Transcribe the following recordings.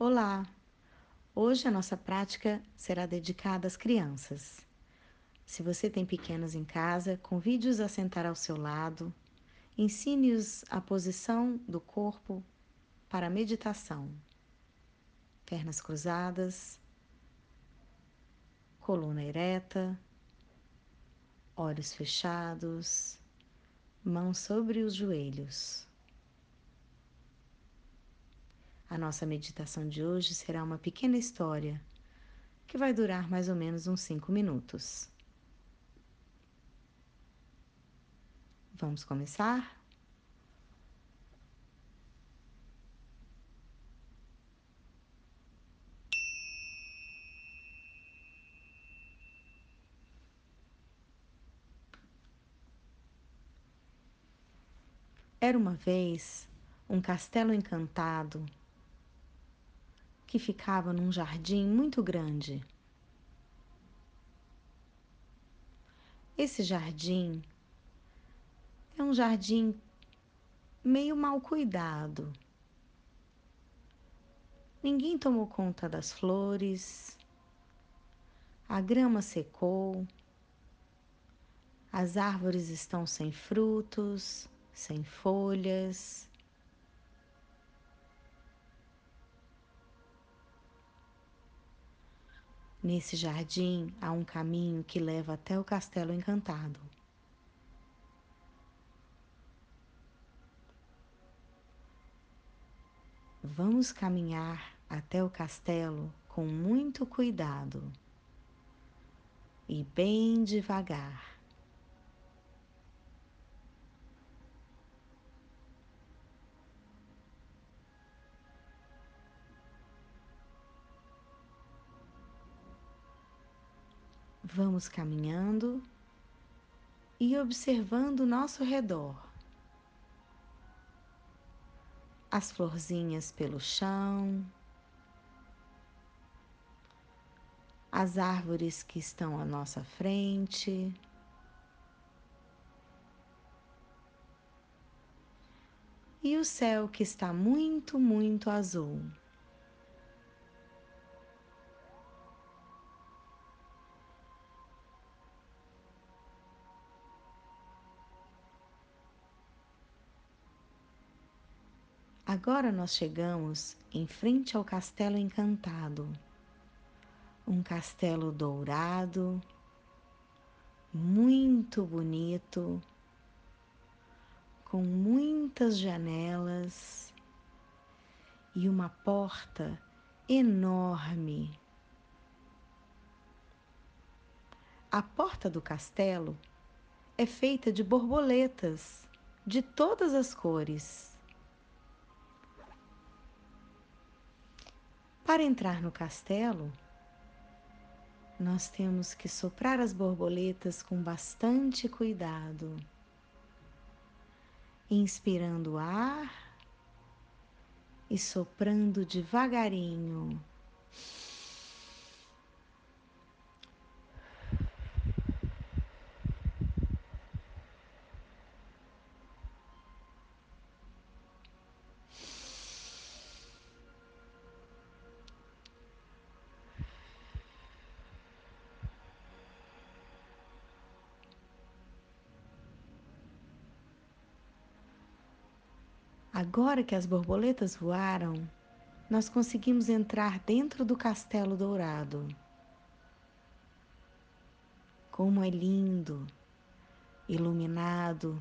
Olá! Hoje a nossa prática será dedicada às crianças. Se você tem pequenos em casa, convide-os a sentar ao seu lado, ensine-os a posição do corpo para a meditação. Pernas cruzadas, coluna ereta, olhos fechados, mãos sobre os joelhos. A nossa meditação de hoje será uma pequena história que vai durar mais ou menos uns cinco minutos. Vamos começar? Era uma vez um castelo encantado que ficava num jardim muito grande. Esse jardim é um jardim meio mal cuidado. Ninguém tomou conta das flores, a grama secou, as árvores estão sem frutos, sem folhas. Nesse jardim há um caminho que leva até o castelo encantado. Vamos caminhar até o castelo com muito cuidado e bem devagar. Vamos caminhando e observando o nosso redor. As florzinhas pelo chão, as árvores que estão à nossa frente. E o céu que está muito, muito azul. Agora nós chegamos em frente ao castelo encantado. Um castelo dourado, muito bonito, com muitas janelas e uma porta enorme. A porta do castelo é feita de borboletas de todas as cores. Para entrar no castelo, nós temos que soprar as borboletas com bastante cuidado, inspirando ar e soprando devagarinho. Agora que as borboletas voaram, nós conseguimos entrar dentro do castelo dourado. Como é lindo, iluminado,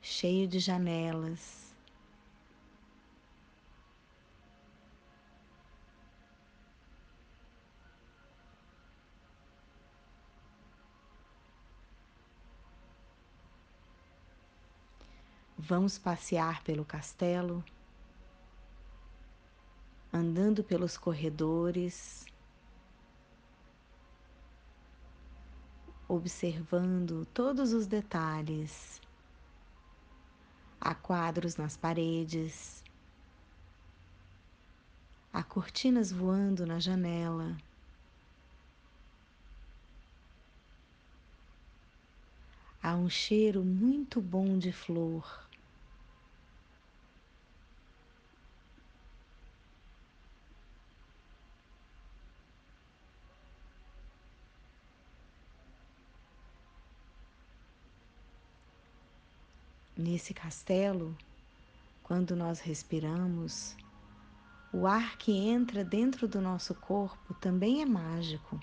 cheio de janelas. Vamos passear pelo castelo, andando pelos corredores, observando todos os detalhes. Há quadros nas paredes, há cortinas voando na janela. Há um cheiro muito bom de flor. Nesse castelo, quando nós respiramos, o ar que entra dentro do nosso corpo também é mágico.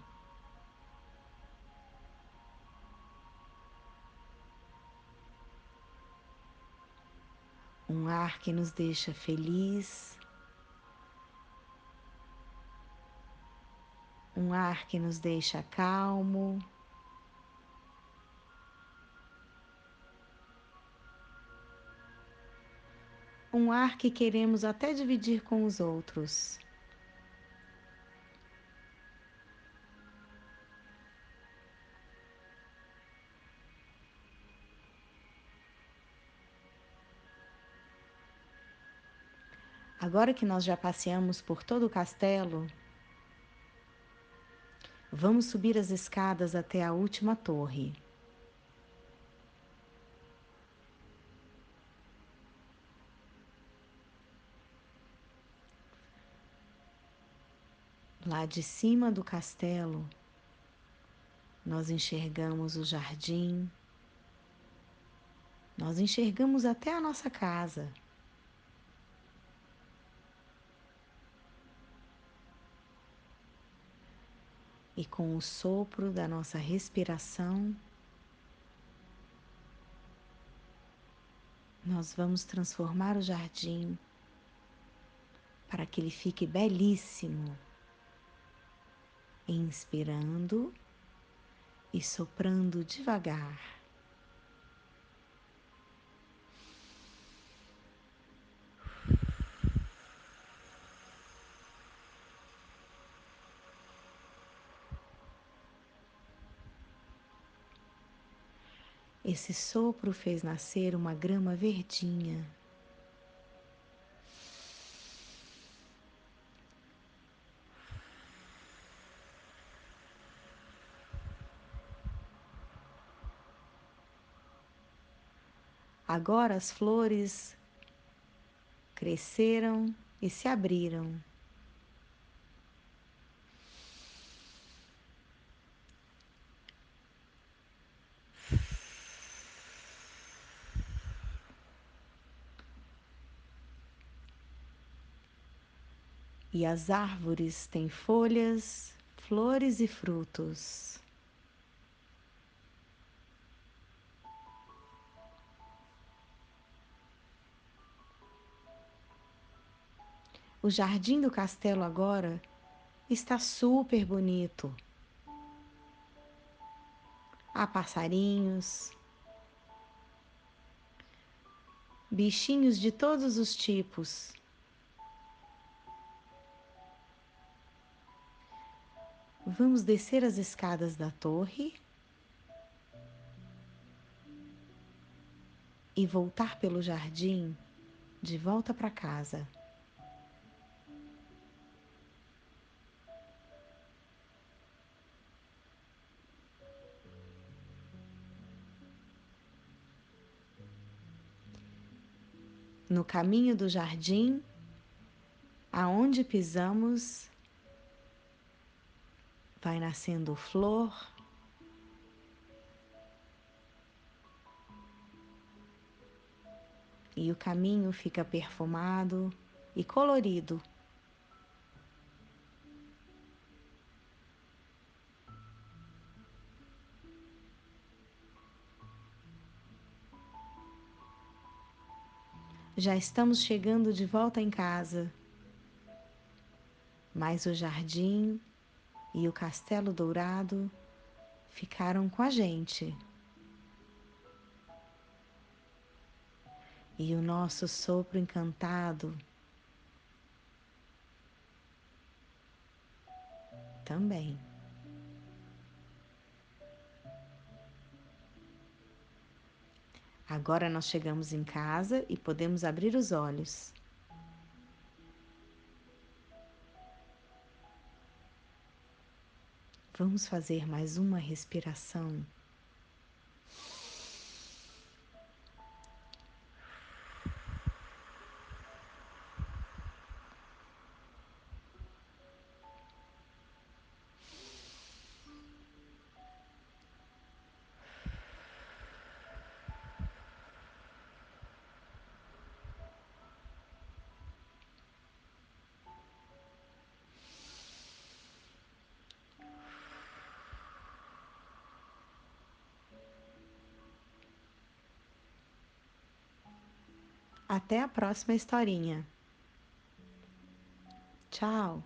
Um ar que nos deixa feliz, um ar que nos deixa calmo. Um ar que queremos até dividir com os outros. Agora que nós já passeamos por todo o castelo, Vamos subir as escadas até a última torre. Lá de cima do castelo, nós enxergamos o jardim, nós enxergamos até a nossa casa. e com o sopro da nossa respiração, nós vamos transformar o jardim para que ele fique belíssimo, inspirando e soprando devagar. Esse sopro fez nascer uma grama verdinha. Agora as flores cresceram e se abriram. e as árvores têm folhas, flores e frutos. O jardim do castelo agora está super bonito. Há passarinhos, bichinhos de todos os tipos. Vamos descer as escadas da torre e voltar pelo jardim de volta para casa. Caminho do jardim, aonde pisamos, vai nascendo flor. E o caminho fica perfumado e colorido. Já estamos chegando de volta em casa, mas o jardim e o Castelo Dourado ficaram com a gente. E o nosso sopro encantado também. Agora nós chegamos em casa e podemos abrir os olhos. Vamos fazer mais uma respiração. Até a próxima historinha. Tchau!